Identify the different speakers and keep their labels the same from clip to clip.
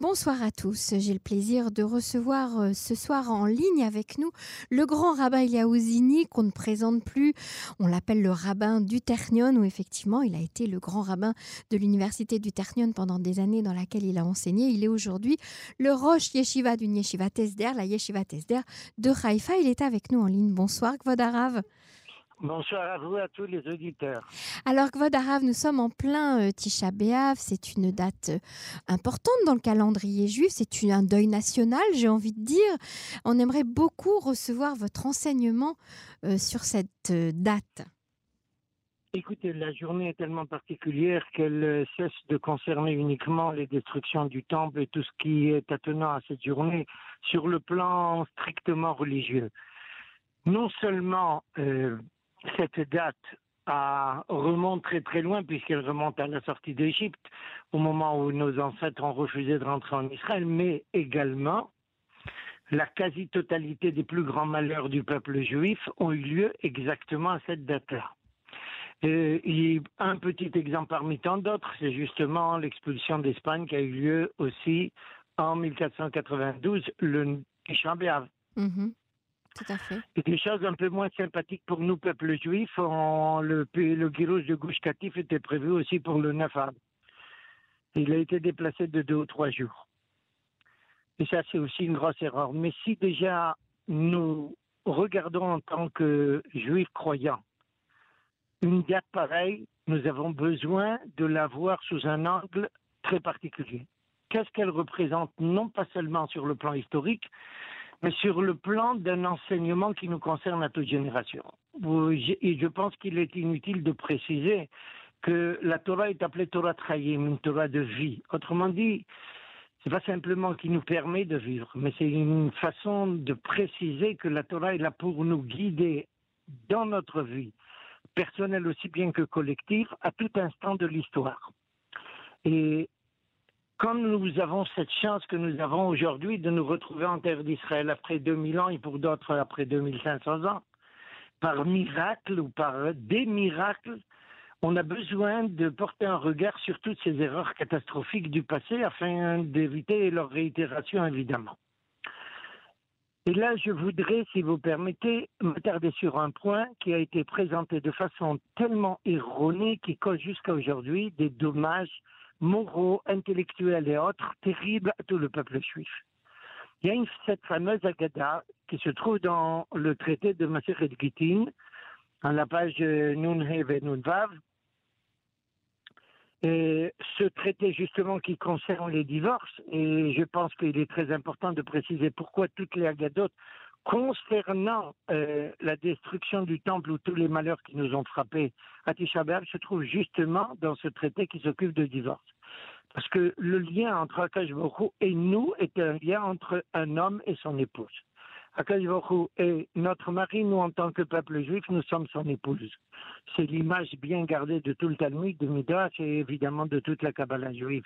Speaker 1: Bonsoir à tous. J'ai le plaisir de recevoir euh, ce soir en ligne avec nous le grand rabbin Eliaouzini qu'on ne présente plus. On l'appelle le rabbin du Ternion où effectivement il a été le grand rabbin de l'université du Ternion pendant des années dans laquelle il a enseigné. Il est aujourd'hui le Roche Yeshiva d'une Yeshiva Tesder, la Yeshiva Tesder de Haïfa. Il est avec nous en ligne. Bonsoir Gvodarav.
Speaker 2: Bonsoir à vous, à tous les auditeurs.
Speaker 1: Alors, Kvod Arav, nous sommes en plein euh, Tisha B'Av. C'est une date euh, importante dans le calendrier juif. C'est un deuil national, j'ai envie de dire. On aimerait beaucoup recevoir votre enseignement euh, sur cette date.
Speaker 2: Écoutez, la journée est tellement particulière qu'elle cesse de concerner uniquement les destructions du temple et tout ce qui est attenant à cette journée sur le plan strictement religieux. Non seulement cette date remonte très très loin puisqu'elle remonte à la sortie d'Égypte, au moment où nos ancêtres ont refusé de rentrer en Israël, mais également la quasi-totalité des plus grands malheurs du peuple juif ont eu lieu exactement à cette date-là. a un petit exemple parmi tant d'autres, c'est justement l'expulsion d'Espagne qui a eu lieu aussi en 1492, le Tisha Et des choses un peu moins sympathiques pour nous, peuple juif. le, le de Gouche Katif était prévu aussi pour le 9 avril. Il a été déplacé de deux ou trois jours. Et ça, c'est aussi une grosse erreur. Mais si déjà nous regardons en tant que juifs croyants une date pareille, nous avons besoin de la voir sous un angle très particulier. Qu'est-ce qu'elle représente, non pas seulement sur le plan historique, mais sur le plan d'un enseignement qui nous concerne à toute génération. Et je pense qu'il est inutile de préciser que la Torah est appelée Torah Trayim, une Torah de vie. Autrement dit, c'est pas simplement qui nous permet de vivre, mais c'est une façon de préciser que la Torah est là pour nous guider dans notre vie, personnelle aussi bien que collective, à tout instant de l'histoire. Et comme nous avons cette chance que nous avons aujourd'hui de nous retrouver en terre d'Israël après 2000 ans et pour d'autres après 2500 ans, par miracle ou par des miracles, on a besoin de porter un regard sur toutes ces erreurs catastrophiques du passé afin d'éviter leur réitération, évidemment. Et là, je voudrais, si vous permettez, m'attarder sur un point qui a été présenté de façon tellement erronée qui cause jusqu'à aujourd'hui des dommages moraux, intellectuels et autres terribles à tout le peuple juif. Il y a cette fameuse Agada qui se trouve dans le traité de Maseret Gittin, à la page Nunhev et Nunvav. Et ce traité justement qui concerne les divorces, et je pense qu'il est très important de préciser pourquoi toutes les Agadotes concernant euh, la destruction du temple ou tous les malheurs qui nous ont frappés à Tisha se trouve justement dans ce traité qui s'occupe de divorce. Parce que le lien entre Akash et nous est un lien entre un homme et son épouse. Akash est notre mari, nous en tant que peuple juif, nous sommes son épouse. C'est l'image bien gardée de tout le Talmud, de Midrash et évidemment de toute la Kabbalah juive.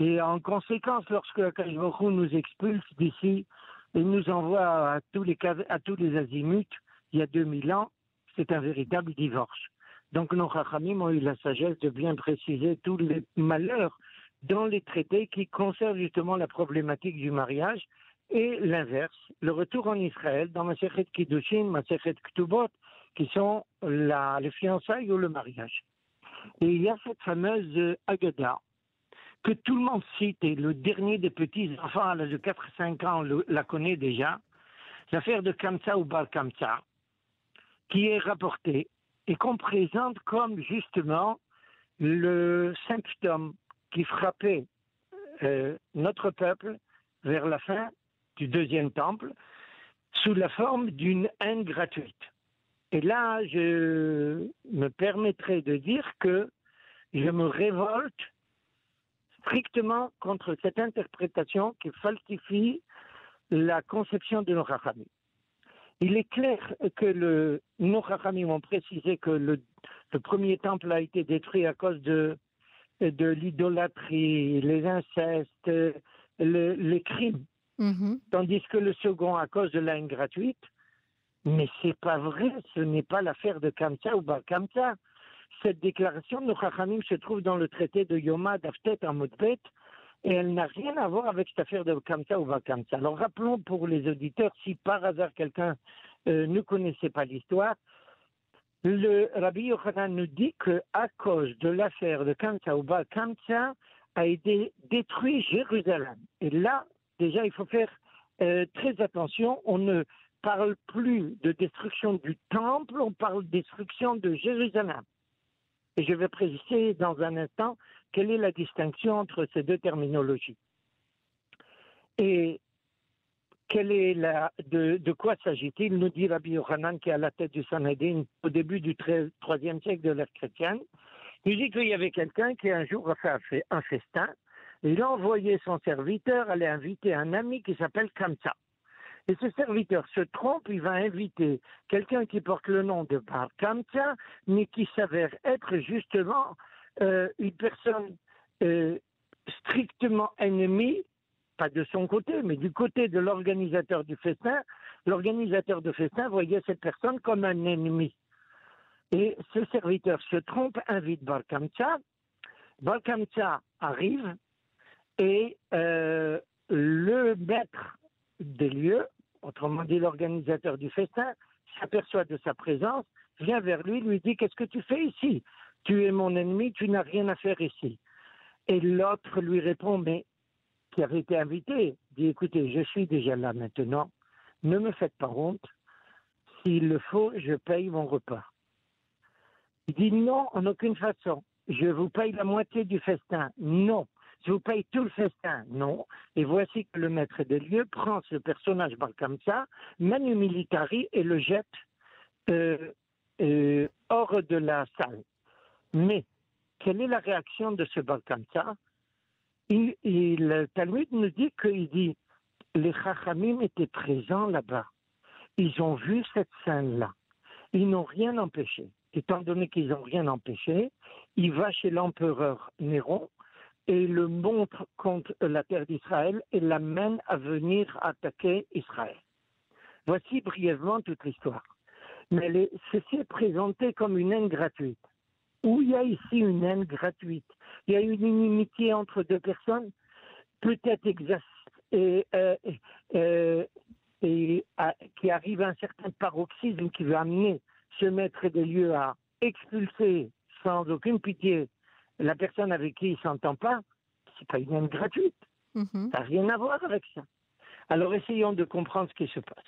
Speaker 2: Et en conséquence, lorsque Akash nous expulse d'ici, il nous envoie à tous les, azimuts, il y a 2000 ans, c'est un véritable divorce. Donc nos Chachamim ont eu la sagesse de bien préciser tous les malheurs dans les traités qui concernent justement la problématique du mariage et l'inverse, le retour en Israël dans Masechet Kiddushin, Masechet Ktubot, qui sont les fiançailles ou le mariage. Et il y a cette fameuse Agada que tout le monde cite, et le dernier des petits enfants à l'âge de 4-5 ans la connaît déjà, l'affaire de Kamsa ou Bar Kamsa, qui est rapportée et qu'on présente comme justement le symptôme qui frappait euh, notre peuple vers la fin du deuxième temple sous la forme d'une haine gratuite. Et là, je me permettrai de dire que je me révolte strictement contre cette interprétation qui falsifie la conception de nos rachamim. Il est clair que le, nos rachamim ont précisé que le, premier temple a été détruit à cause de, de l'idolâtrie, les incestes, les crimes, mm-hmm. tandis que le second à cause de la haine gratuite. Mais c'est pas vrai, ce n'est pas l'affaire de Kamsa ou Bar Kamsa. Cette déclaration de Chachamim se trouve dans le traité de Yoma d'Aftet en Modpet Et elle n'a rien à voir avec cette affaire de Kamsa ou Vakamsa. Alors rappelons pour les auditeurs, si par hasard quelqu'un euh, ne connaissait pas l'histoire, le Rabbi Yochanan nous dit que à cause de l'affaire de Kamsa ou Vakamsa a été détruit Jérusalem. Et là, déjà, il faut faire euh, très attention. On ne parle plus de destruction du temple, on parle de destruction de Jérusalem. Et je vais préciser dans un instant quelle est la distinction entre ces deux terminologies. Et de, quoi s'agit-il Nous dit Rabbi Yochanan, qui est à la tête du Sanhedrin au début du IIIe siècle de l'ère chrétienne. Il dit qu'il y avait quelqu'un qui un jour a fait un festin. Il a envoyé son serviteur aller inviter un ami qui s'appelle Kamsa. Et ce serviteur se trompe, il va inviter quelqu'un qui porte le nom de Bar Kamsa, mais qui s'avère être justement euh, une personne euh, strictement ennemie, pas de son côté, mais du côté de l'organisateur du festin. L'organisateur du festin voyait cette personne comme un ennemi. Et ce serviteur se trompe, invite Bar Kamsa. Bar Kamsa arrive et euh, le maître des lieux, autrement dit l'organisateur du festin, s'aperçoit de sa présence, vient vers lui, lui dit Qu'est-ce que tu fais ici? Tu es mon ennemi, tu n'as rien à faire ici. Et l'autre lui répond Mais qui avait été invité, dit Écoutez, je suis déjà là maintenant, ne me faites pas honte, s'il le faut, je paye mon repas. Il dit Non, en aucune façon. Je vous paye la moitié du festin. Non. Je vous paye tout le festin. Non. Et voici que le maître des lieux prend ce personnage ça, manu militari, et le jette euh, euh, hors de la salle. Mais quelle est la réaction de ce Balkamsa il, il, Le Talmud nous dit qu'il dit les Chachamim étaient présents là-bas. Ils ont vu cette scène-là. Ils n'ont rien empêché. Étant donné qu'ils n'ont rien empêché, il va chez l'empereur Néron et le montre contre la terre d'Israël et l'amène à venir attaquer Israël. Voici brièvement toute l'histoire. Mais ceci est présenté comme une haine gratuite. Où il y a ici une haine gratuite? Il y a une inimitié entre deux personnes, peut-être et, euh, euh, qui arrive à un certain paroxysme qui veut amener ce maître des lieux à expulser sans aucune pitié la personne avec qui il s'entend pas, c'est pas une haine gratuite. Mhm. Ça n'a rien à voir avec ça. Alors essayons de comprendre ce qui se passe.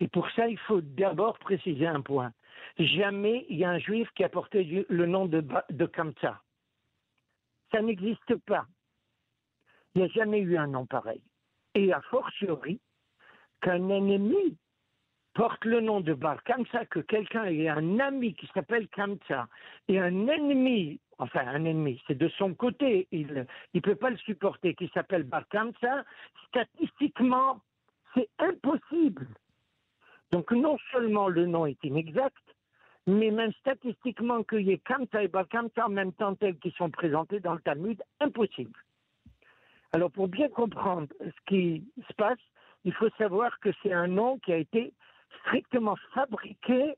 Speaker 2: Et pour ça, il faut d'abord préciser un point. Jamais il y a un juif qui a porté le nom de, de Kamsa. Ça n'existe pas. Il n'y a jamais eu un nom pareil. Et a fortiori, qu'un ennemi porte le nom de Bar Kamsa, que quelqu'un ait un ami qui s'appelle Kamsa et un ennemi enfin un ennemi, c'est de son côté, il ne peut pas le supporter, qui s'appelle Barkamsa, statistiquement, c'est impossible. Donc non seulement le nom est inexact, mais même statistiquement qu'il y ait Kamsa et Barkamsa en même temps tels qui sont présentés dans le Talmud, impossible. Alors pour bien comprendre ce qui se passe, il faut savoir que c'est un nom qui a été strictement fabriqué,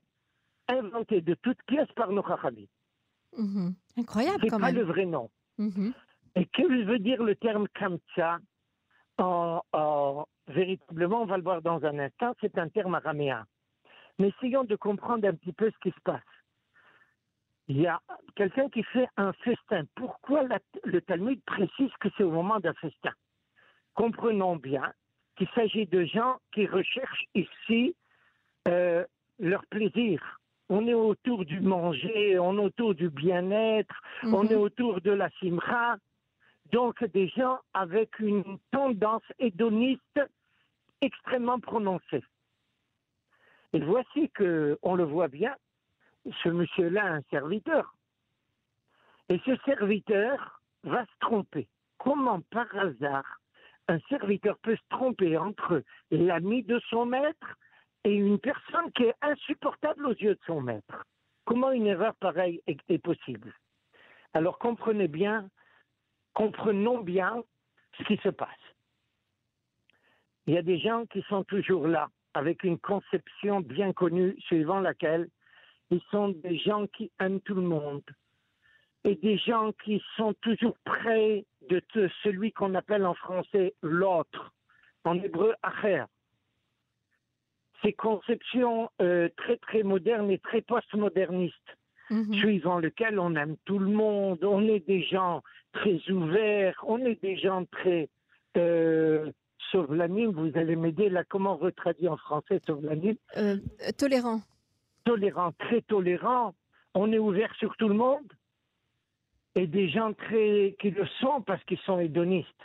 Speaker 2: inventé de toutes pièces par nos.
Speaker 1: Mhm. Incroyable quand
Speaker 2: même. pas le vrai nom. Mhm. Et que veut dire le terme Kamtcha en, Véritablement, on va le voir dans un instant, c'est un terme araméen. Mais essayons de comprendre un petit peu ce qui se passe. Il y a quelqu'un qui fait un festin. Pourquoi le Talmud précise que c'est au moment d'un festin? Comprenons bien qu'il s'agit de gens qui recherchent ici euh, leur plaisir on est autour du manger, on est autour du bien-être, on mhm. est autour de la simra. Donc des gens avec une tendance hédoniste extrêmement prononcée. Et voici que, on le voit bien, ce monsieur-là a un serviteur. Et ce serviteur va se tromper. Comment par hasard un serviteur peut se tromper entre l'ami de son maître et une personne qui est insupportable aux yeux de son maître. Comment une erreur pareille est, possible? Alors comprenez bien, comprenons bien ce qui se passe. Il y a des gens qui sont toujours là, avec une conception bien connue suivant laquelle ils sont des gens qui aiment tout le monde et des gens qui sont toujours prêts de celui qu'on appelle en français l'autre, en hébreu acher. Ces conceptions euh, très très modernes et très postmodernistes,
Speaker 1: Mhm.
Speaker 2: suivant lesquelles on aime tout le monde, on est des gens très ouverts, on est des gens très euh, sovlanim, vous allez m'aider là, comment retraduire en français sovlanim
Speaker 1: Euh, tolérant.
Speaker 2: tolérant, très tolérant, on est ouvert sur tout le monde, et des gens très qui le sont parce qu'ils sont hédonistes.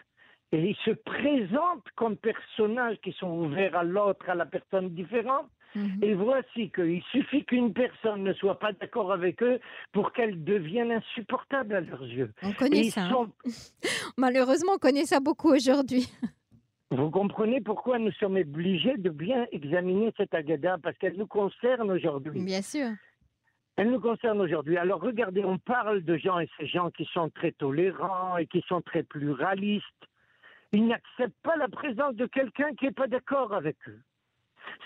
Speaker 2: Et ils se présentent comme personnages qui sont ouverts à l'autre, à la personne différente.
Speaker 1: Mhm.
Speaker 2: Et voici qu'il suffit qu'une personne ne soit pas d'accord avec eux pour qu'elle devienne insupportable à leurs yeux.
Speaker 1: On connaît ça. hein.
Speaker 2: sont-
Speaker 1: Malheureusement, on connaît ça beaucoup aujourd'hui.
Speaker 2: Vous comprenez pourquoi nous sommes obligés de bien examiner cette agada parce qu'elle nous concerne aujourd'hui.
Speaker 1: Bien sûr.
Speaker 2: Elle nous concerne aujourd'hui. Alors regardez, on parle de gens et ces gens qui sont très tolérants et qui sont très pluralistes. Ils n'acceptent pas la présence de quelqu'un qui n'est pas d'accord avec eux.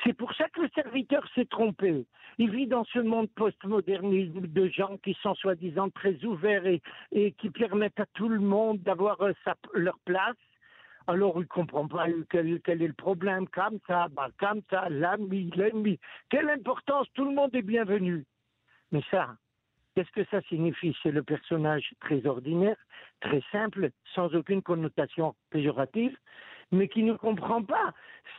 Speaker 2: C'est pour ça que le serviteur s'est trompé. Il vit dans ce monde postmoderniste de gens qui sont soi-disant très ouverts et, qui permettent à tout le monde d'avoir euh, leur place. Alors il ne comprend pas quel, est le problème. Comme ça, bah, comme ça, l'ami. Quelle importance, tout le monde est bienvenu. Mais ça, qu'est-ce que ça signifie? C'est le personnage très ordinaire, très simple, sans aucune connotation péjorative, mais qui ne comprend pas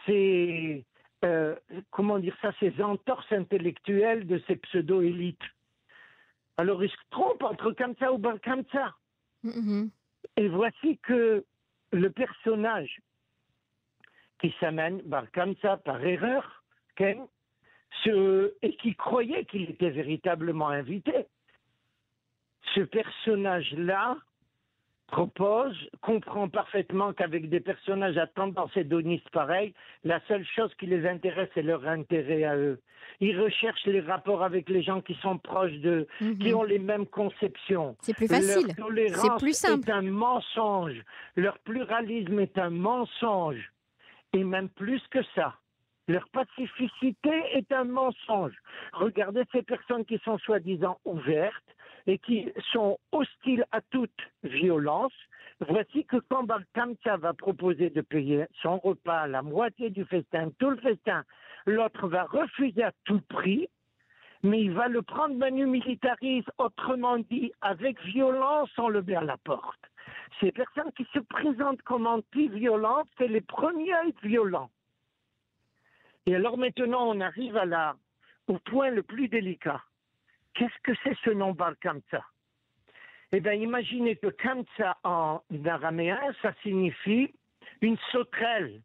Speaker 2: ces, euh, comment dire ça, ces entorses intellectuelles de ces pseudo-élites. Alors il se trompe entre Kamsa ou Bar Kamsa.
Speaker 1: Mhm.
Speaker 2: Et voici que le personnage qui s'amène Bar Kamsa par erreur, Ken, ce- et qui croyait qu'il était véritablement invité, ce personnage-là propose, comprend parfaitement qu'avec des personnages à tendance hédoniste pareille, la seule chose qui les intéresse, c'est leur intérêt à eux. Ils recherchent les rapports avec les gens qui sont proches d'eux, qui
Speaker 1: Mhm.
Speaker 2: ont les mêmes conceptions.
Speaker 1: C'est plus facile.
Speaker 2: Leur tolérance
Speaker 1: plus simple.
Speaker 2: est un mensonge. Leur pluralisme est un mensonge. Et même plus que ça. Leur pacificité est un mensonge. Regardez ces personnes qui sont soi-disant ouvertes et qui sont hostiles à toute violence. Voici que quand Kamsa va proposer de payer son repas, la moitié du festin, tout le festin, l'autre va refuser à tout prix mais il va le prendre manu militaris, autrement dit, avec violence, on le met à la porte. Ces personnes qui se présentent comme anti-violentes, c'est les premiers à être violents. Et alors maintenant, on arrive à au point le plus délicat. Qu'est-ce que c'est ce nom Bar Kamsa? Eh bien, imaginez que Kamsa en araméen, ça signifie une sauterelle.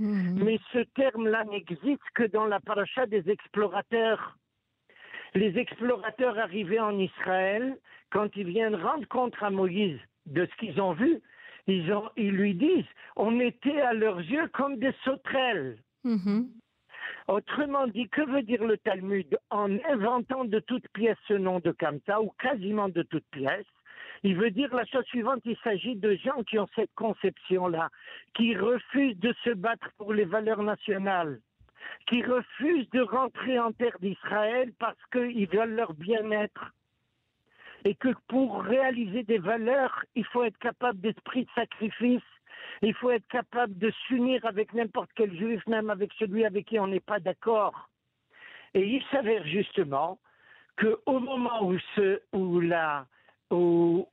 Speaker 1: Mhm.
Speaker 2: Mais ce terme-là n'existe que dans la paracha des explorateurs. Les explorateurs arrivés en Israël, quand ils viennent rendre compte à Moïse de ce qu'ils ont vu, ils, ont- ils lui disent on était à leurs yeux comme des sauterelles.
Speaker 1: Mhm.
Speaker 2: Autrement dit, que veut dire le Talmud En inventant de toutes pièces ce nom de Kamsa, ou quasiment de toutes pièces, il veut dire la chose suivante, il s'agit de gens qui ont cette conception-là, qui refusent de se battre pour les valeurs nationales, qui refusent de rentrer en terre d'Israël parce qu'ils veulent leur bien-être. Et que pour réaliser des valeurs, il faut être capable d'esprit de sacrifice, il faut être capable de s'unir avec n'importe quel juif, même avec celui avec qui on n'est pas d'accord. Et il s'avère justement qu'au moment où, ce, où, la, où,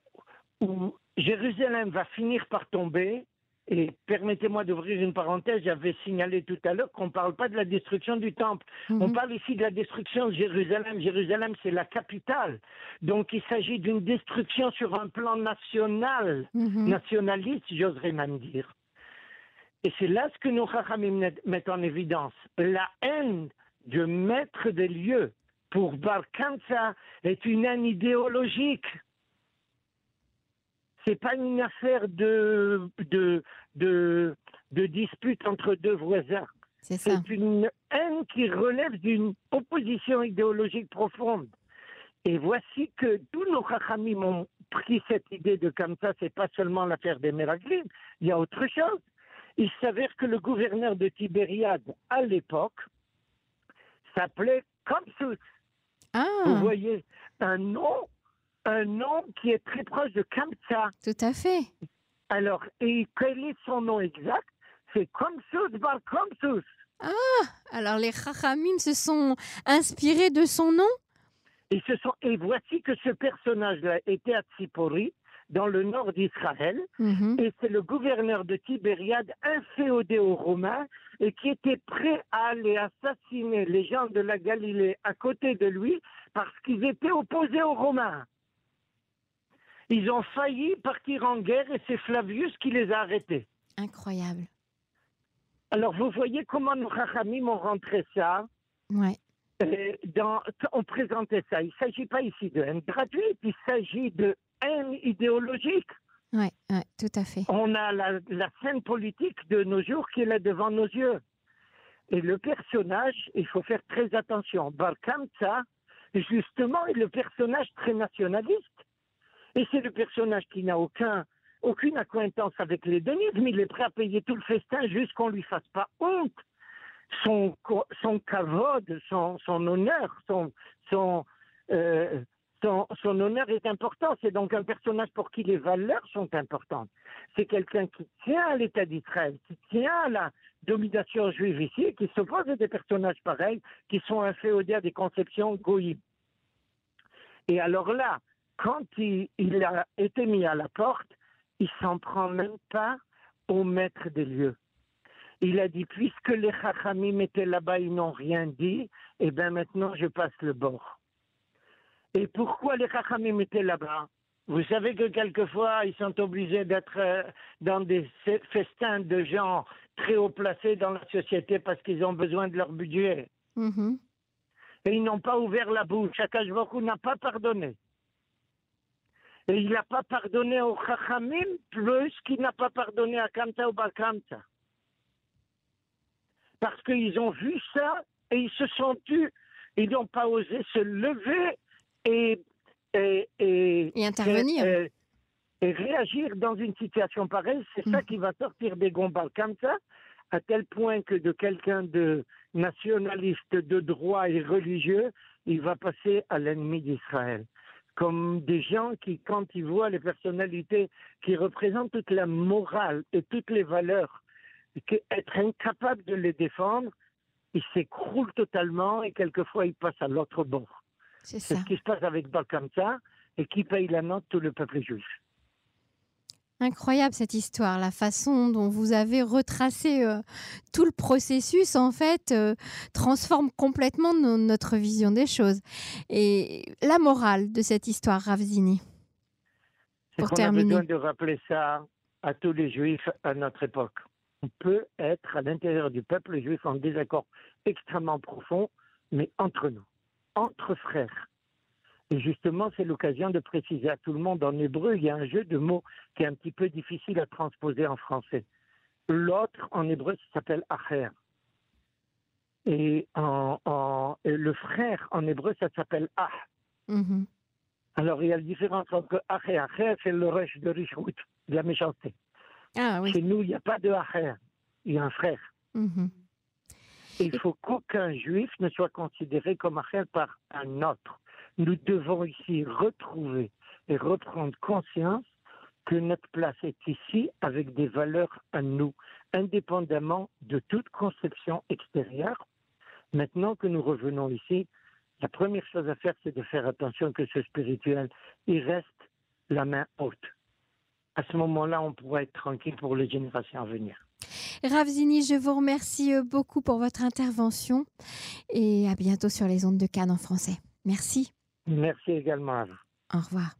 Speaker 2: Jérusalem va finir par tomber, et permettez-moi d'ouvrir une parenthèse, j'avais signalé tout à l'heure qu'on ne parle pas de la destruction du temple, on
Speaker 1: Mhm.
Speaker 2: parle ici de la destruction de Jérusalem. Jérusalem, c'est la capitale. Donc il s'agit d'une destruction sur un plan national
Speaker 1: Mhm.
Speaker 2: nationaliste, j'oserais même dire. Et c'est là ce que nos Chachamim met- mettent en évidence. La haine du maître des lieux pour Bar est une haine idéologique. C'est pas une affaire de, de, de, de dispute entre deux voisins.
Speaker 1: C'est
Speaker 2: une haine qui relève d'une opposition idéologique profonde. Et voici que tous nos chachamim ont pris cette idée de comme ça, c'est pas seulement l'affaire des Meraglim, il y a autre chose. Il s'avère que le gouverneur de Tibériade, à l'époque, s'appelait Kamsus.
Speaker 1: Ah,
Speaker 2: Vous voyez, un nom, un nom qui est très proche de Kamsa.
Speaker 1: tout à fait.
Speaker 2: Alors, et quel est son nom exact? C'est Komsus Bar Komsus.
Speaker 1: Alors les Chachamim se sont inspirés de son nom?
Speaker 2: Et, ce sont, et voici que ce personnage-là était à Tsipori, dans le nord d'Israël,
Speaker 1: Mhm.
Speaker 2: et c'est le gouverneur de Tibériade, inféodé aux Romains, et qui était prêt à aller assassiner les gens de la Galilée à côté de lui parce qu'ils étaient opposés aux Romains. Ils ont failli partir en guerre et c'est Flavius qui les a arrêtés.
Speaker 1: Incroyable.
Speaker 2: Alors vous voyez comment nos Chachamim ont rentré ça?
Speaker 1: Ouais.
Speaker 2: euh, dans, on présentait ça. Il ne s'agit pas ici de haine gratuite, il s'agit de haine idéologique.
Speaker 1: Ouais, tout à fait.
Speaker 2: On a la, la scène politique de nos jours qui est là devant nos yeux. Et le personnage, il faut faire très attention. Barkamtsa, justement, est le personnage très nationaliste. Et c'est le personnage qui n'a aucun, aucune acquaintance avec l'hédonisme. Il est prêt à payer tout le festin juste qu'on lui fasse pas honte. Son, son kavod, son, son honneur, son, euh, son, son honneur est important. C'est donc un personnage pour qui les valeurs sont importantes. C'est quelqu'un qui tient à l'État d'Israël, qui tient à la domination juive ici, et qui s'oppose à des personnages pareils, qui sont inféodés à des conceptions goïm. Et alors là, quand il, il a été mis à la porte, il s'en prend même pas au maître des lieux. Il a dit, puisque les Chachamim étaient là-bas, ils n'ont rien dit, et bien maintenant je passe le bord. Et pourquoi les Chachamim étaient là-bas? Vous savez que quelquefois, ils sont obligés d'être euh, dans des fe- festins de gens très haut placés dans la société parce qu'ils ont besoin de leur budget.
Speaker 1: Mhm.
Speaker 2: Et ils n'ont pas ouvert la bouche. Akashvoku n'a pas pardonné. Et il n'a pas pardonné aux Chachamim plus qu'il n'a pas pardonné à Kamta ou Bakamta. Parce qu'ils ont vu ça et ils se sont tus. Ils n'ont pas osé se lever et, et, et,
Speaker 1: Et intervenir.
Speaker 2: et, et- réagir dans une situation pareille. C'est ça
Speaker 1: Mhm.
Speaker 2: qui va sortir des Gombal Kamta, à tel point que de quelqu'un de nationaliste, de droit et religieux, il va passer à l'ennemi d'Israël. Comme des gens qui, quand ils voient les personnalités qui représentent toute la morale et toutes les valeurs, être incapable de les défendre, ils s'écroulent totalement et quelquefois ils passent à l'autre bord.
Speaker 1: C'est
Speaker 2: ce qui se passe avec Balkamsa et qui paye la note tout le peuple juif.
Speaker 1: Incroyable cette histoire, la façon dont vous avez retracé euh, tout le processus, en fait, euh, transforme complètement no- notre vision des choses. Et la morale de cette histoire, Ravzini. Pour terminer.
Speaker 2: a besoin de rappeler ça à tous les juifs à notre époque. On peut être à l'intérieur du peuple juif en désaccord extrêmement profond, mais entre nous, entre frères. Et justement, c'est l'occasion de préciser à tout le monde en hébreu, il y a un jeu de mots qui est un petit peu difficile à transposer en français. L'autre, en hébreu, ça s'appelle acher. Et, en, en- et le frère, en hébreu, ça s'appelle ah.
Speaker 1: Mhm.
Speaker 2: Alors, il y a la différence entre ach et acher, c'est le rush de Richwood, de la méchanceté.
Speaker 1: Ah oui.
Speaker 2: Chez nous, il n'y a pas de acher, il y a un frère.
Speaker 1: Mhm.
Speaker 2: Il faut qu'aucun juif ne soit considéré comme acher par un autre. Nous devons ici retrouver et reprendre conscience que notre place est ici avec des valeurs à nous, indépendamment de toute conception extérieure. Maintenant que nous revenons ici, la première chose à faire, c'est de faire attention que ce spirituel, il reste la main haute. À ce moment-là, on pourra être tranquille pour les générations à venir.
Speaker 1: Ravzini, je vous remercie euh, beaucoup pour votre intervention et à bientôt sur les ondes de Cannes en français. Merci.
Speaker 2: Merci également à vous.
Speaker 1: Au revoir.